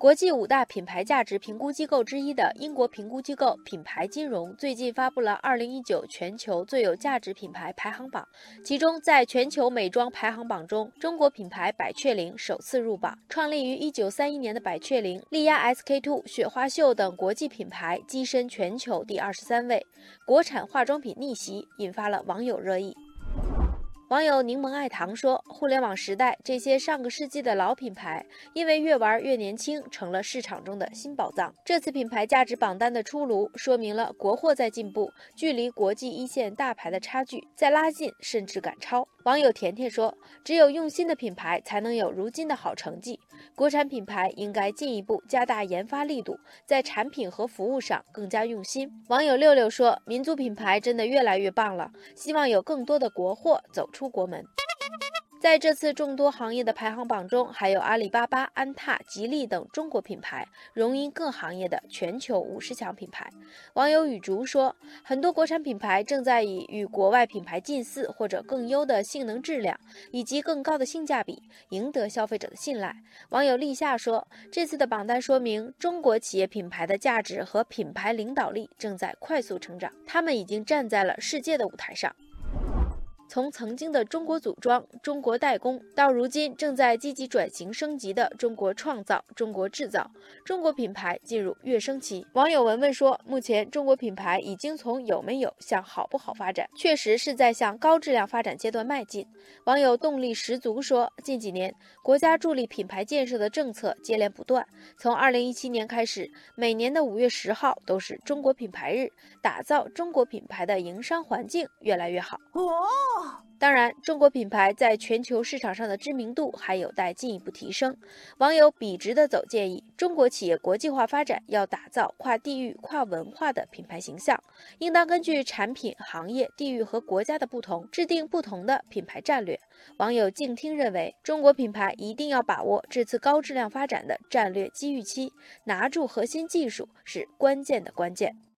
国际五大品牌价值评估机构之一的英国评估机构品牌金融最近发布了2019全球最有价值品牌排行榜，其中在全球美妆排行榜中，中国品牌百雀羚首次入榜。创立于1931年的百雀羚、力压 SK two、雪花秀等国际品牌跻身全球第二十三位，国产化妆品逆袭，引发了网友热议。网友柠檬爱糖说：“互联网时代，这些上个世纪的老品牌，因为越玩越年轻，成了市场中的新宝藏。这次品牌价值榜单的出炉，说明了国货在进步，距离国际一线大牌的差距在拉近，甚至赶超。”网友甜甜说：“只有用心的品牌，才能有如今的好成绩。国产品牌应该进一步加大研发力度，在产品和服务上更加用心。”网友六六说：“民族品牌真的越来越棒了，希望有更多的国货走出。”出国门。在这次众多行业的排行榜中，还有阿里巴巴、安踏、吉利等中国品牌荣膺各行业的全球五十强品牌。网友雨竹说，很多国产品牌正在以与国外品牌近似或者更优的性能质量以及更高的性价比赢得消费者的信赖。网友立夏说，这次的榜单说明中国企业品牌的价值和品牌领导力正在快速成长，他们已经站在了世界的舞台上。从曾经的中国组装、中国代工，到如今正在积极转型升级的中国创造、中国制造，中国品牌进入跃升期。网友文文说：“目前中国品牌已经从有没有向好不好发展，确实是在向高质量发展阶段迈进。”网友动力十足说：“近几年，国家助力品牌建设的政策接连不断，从二零一七年开始，每年的五月十号都是中国品牌日，打造中国品牌的营商环境越来越好。”哦。当然，中国品牌在全球市场上的知名度还有待进一步提升。网友笔直的走建议，中国企业国际化发展要打造跨地域、跨文化的品牌形象，应当根据产品、行业、地域和国家的不同，制定不同的品牌战略。网友静听认为，中国品牌一定要把握这次高质量发展的战略机遇期，拿住核心技术是关键的关键。